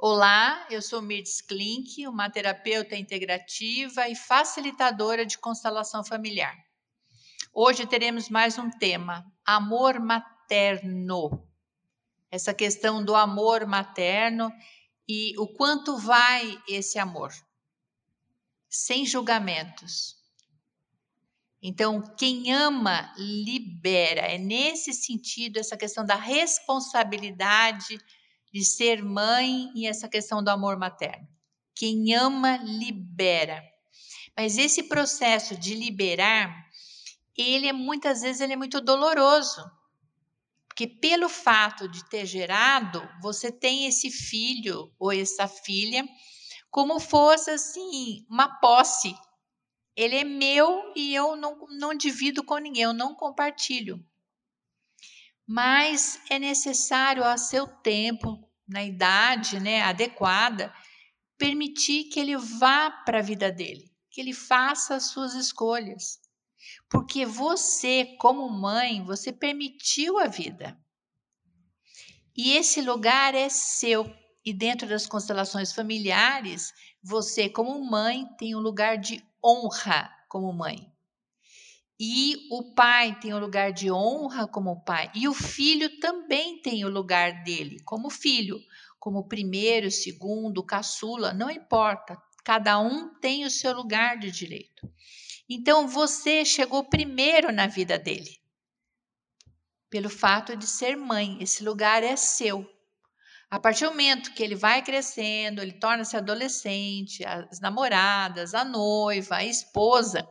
Olá, eu sou Mirtz Klink, uma terapeuta integrativa e facilitadora de constelação familiar. Hoje teremos mais um tema: amor materno. Essa questão do amor materno e o quanto vai esse amor. Sem julgamentos. Então, quem ama libera. É nesse sentido essa questão da responsabilidade de ser mãe e essa questão do amor materno. Quem ama, libera. Mas esse processo de liberar, ele é muitas vezes ele é muito doloroso. Porque pelo fato de ter gerado, você tem esse filho ou essa filha como fosse assim, uma posse. Ele é meu e eu não, não divido com ninguém, eu não compartilho mas é necessário a seu tempo, na idade né, adequada, permitir que ele vá para a vida dele, que ele faça as suas escolhas. Porque você, como mãe, você permitiu a vida. E esse lugar é seu. E dentro das constelações familiares, você, como mãe, tem um lugar de honra como mãe. E o pai tem o lugar de honra como pai, e o filho também tem o lugar dele como filho, como primeiro, segundo, caçula, não importa, cada um tem o seu lugar de direito. Então você chegou primeiro na vida dele, pelo fato de ser mãe, esse lugar é seu. A partir do momento que ele vai crescendo, ele torna-se adolescente, as namoradas, a noiva, a esposa,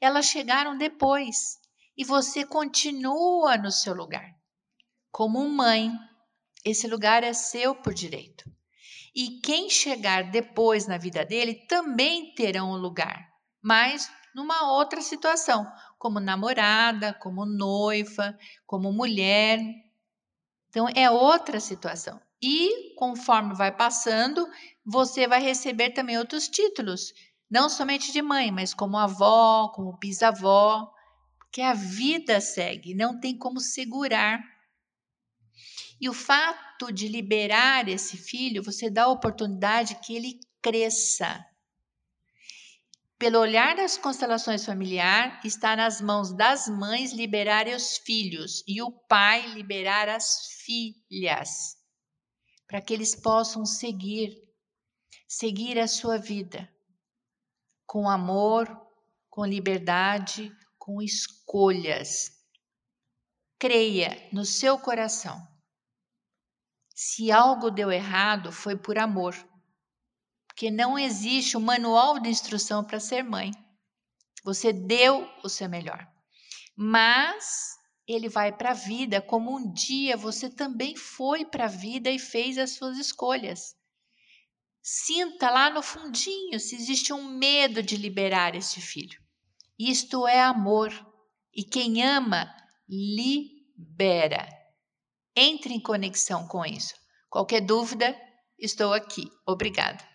elas chegaram depois e você continua no seu lugar. Como mãe, esse lugar é seu por direito. E quem chegar depois na vida dele também terão um lugar, mas numa outra situação, como namorada, como noiva, como mulher. Então é outra situação. E conforme vai passando, você vai receber também outros títulos não somente de mãe, mas como avó, como bisavó, porque a vida segue, não tem como segurar. E o fato de liberar esse filho, você dá a oportunidade que ele cresça. Pelo olhar das constelações familiar, está nas mãos das mães liberar os filhos e o pai liberar as filhas, para que eles possam seguir, seguir a sua vida com amor, com liberdade, com escolhas. Creia no seu coração. Se algo deu errado, foi por amor. Porque não existe um manual de instrução para ser mãe. Você deu o seu melhor. Mas ele vai para a vida como um dia você também foi para a vida e fez as suas escolhas. Sinta lá no fundinho se existe um medo de liberar este filho. Isto é amor. E quem ama, libera. Entre em conexão com isso. Qualquer dúvida, estou aqui. Obrigada.